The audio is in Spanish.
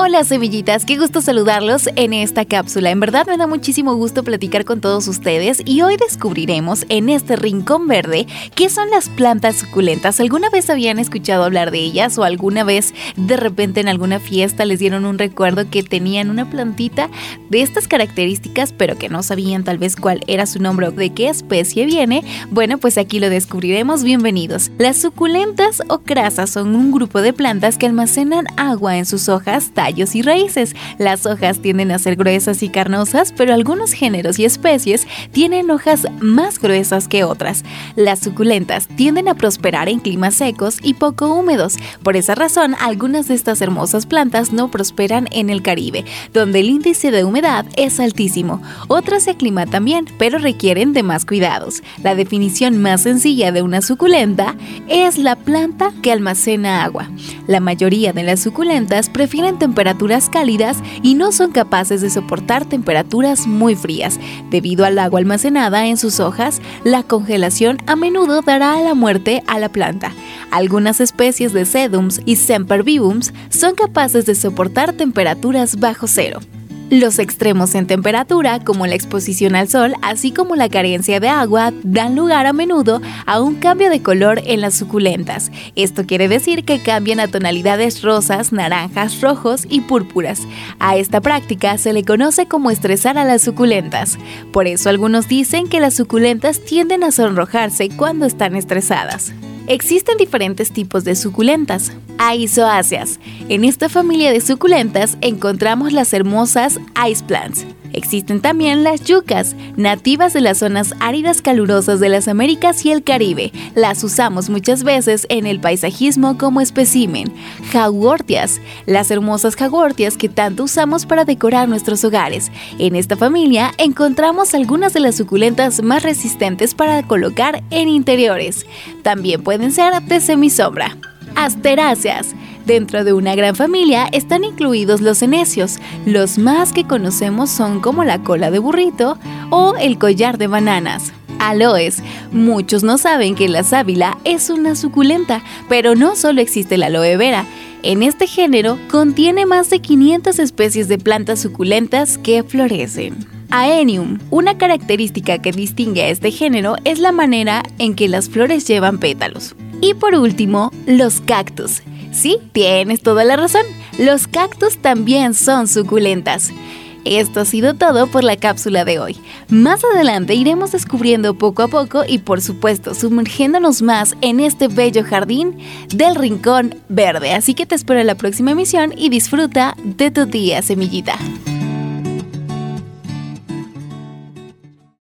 Hola semillitas, qué gusto saludarlos en esta cápsula. En verdad me da muchísimo gusto platicar con todos ustedes y hoy descubriremos en este rincón verde qué son las plantas suculentas. ¿Alguna vez habían escuchado hablar de ellas o alguna vez de repente en alguna fiesta les dieron un recuerdo que tenían una plantita de estas características pero que no sabían tal vez cuál era su nombre o de qué especie viene? Bueno, pues aquí lo descubriremos. Bienvenidos. Las suculentas o crasas son un grupo de plantas que almacenan agua en sus hojas, y raíces. Las hojas tienden a ser gruesas y carnosas, pero algunos géneros y especies tienen hojas más gruesas que otras. Las suculentas tienden a prosperar en climas secos y poco húmedos. Por esa razón, algunas de estas hermosas plantas no prosperan en el Caribe, donde el índice de humedad es altísimo. Otras se aclimatan bien, pero requieren de más cuidados. La definición más sencilla de una suculenta es la planta que almacena agua. La mayoría de las suculentas prefieren temperaturas temperaturas cálidas y no son capaces de soportar temperaturas muy frías. Debido al agua almacenada en sus hojas, la congelación a menudo dará la muerte a la planta. Algunas especies de sedums y sempervivums son capaces de soportar temperaturas bajo cero. Los extremos en temperatura, como la exposición al sol, así como la carencia de agua, dan lugar a menudo a un cambio de color en las suculentas. Esto quiere decir que cambian a tonalidades rosas, naranjas, rojos y púrpuras. A esta práctica se le conoce como estresar a las suculentas. Por eso algunos dicen que las suculentas tienden a sonrojarse cuando están estresadas. Existen diferentes tipos de suculentas. Aizoáceas. En esta familia de suculentas encontramos las hermosas ice plants. Existen también las yucas, nativas de las zonas áridas calurosas de las Américas y el Caribe. Las usamos muchas veces en el paisajismo como espécimen. Jaguortias, las hermosas jaguortias que tanto usamos para decorar nuestros hogares. En esta familia encontramos algunas de las suculentas más resistentes para colocar en interiores. También pueden ser de semisombra. Asteráceas. Dentro de una gran familia están incluidos los enecios. Los más que conocemos son como la cola de burrito o el collar de bananas. Aloes. Muchos no saben que la sábila es una suculenta, pero no solo existe la aloe vera. En este género contiene más de 500 especies de plantas suculentas que florecen. Aenium. Una característica que distingue a este género es la manera en que las flores llevan pétalos. Y por último, los cactus. Sí, tienes toda la razón. Los cactus también son suculentas. Esto ha sido todo por la cápsula de hoy. Más adelante iremos descubriendo poco a poco y por supuesto sumergiéndonos más en este bello jardín del Rincón Verde. Así que te espero en la próxima emisión y disfruta de tu día, semillita.